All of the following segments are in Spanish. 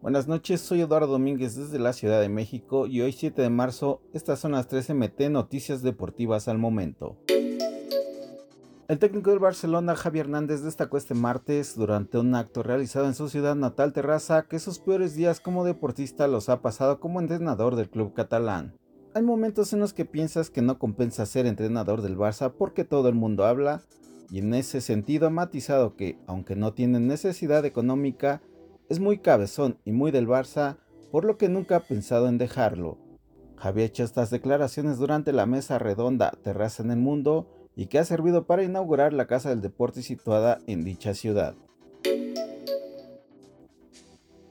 Buenas noches, soy Eduardo Domínguez desde la Ciudad de México y hoy 7 de marzo estas son las 13 MT Noticias Deportivas al momento. El técnico del Barcelona, Javier Hernández, destacó este martes durante un acto realizado en su ciudad natal Terraza que sus peores días como deportista los ha pasado como entrenador del club catalán. Hay momentos en los que piensas que no compensa ser entrenador del Barça porque todo el mundo habla, y en ese sentido ha matizado que, aunque no tienen necesidad económica, es muy cabezón y muy del Barça, por lo que nunca ha pensado en dejarlo. Había hecho estas declaraciones durante la mesa redonda Terraza en el Mundo y que ha servido para inaugurar la Casa del Deporte situada en dicha ciudad.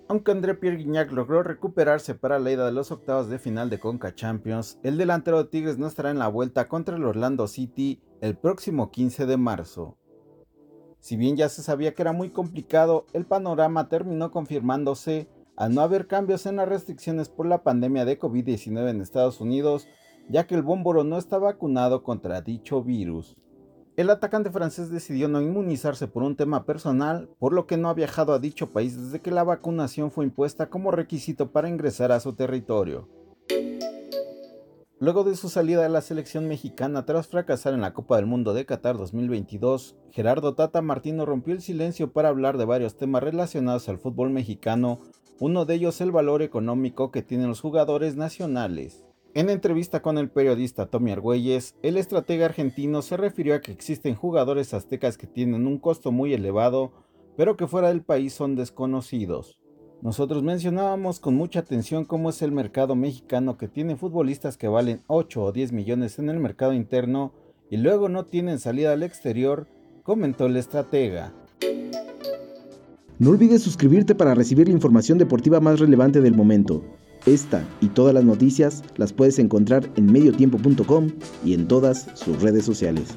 Aunque André Pierre Guignac logró recuperarse para la ida de los octavos de final de Conca Champions, el delantero de Tigres no estará en la vuelta contra el Orlando City el próximo 15 de marzo. Si bien ya se sabía que era muy complicado, el panorama terminó confirmándose al no haber cambios en las restricciones por la pandemia de COVID-19 en Estados Unidos, ya que el bómboro no está vacunado contra dicho virus. El atacante francés decidió no inmunizarse por un tema personal, por lo que no ha viajado a dicho país desde que la vacunación fue impuesta como requisito para ingresar a su territorio. Luego de su salida de la selección mexicana tras fracasar en la Copa del Mundo de Qatar 2022, Gerardo Tata Martino rompió el silencio para hablar de varios temas relacionados al fútbol mexicano, uno de ellos el valor económico que tienen los jugadores nacionales. En entrevista con el periodista Tommy Argüelles, el estratega argentino se refirió a que existen jugadores aztecas que tienen un costo muy elevado, pero que fuera del país son desconocidos. Nosotros mencionábamos con mucha atención cómo es el mercado mexicano que tiene futbolistas que valen 8 o 10 millones en el mercado interno y luego no tienen salida al exterior, comentó el estratega. No olvides suscribirte para recibir la información deportiva más relevante del momento. Esta y todas las noticias las puedes encontrar en mediotiempo.com y en todas sus redes sociales.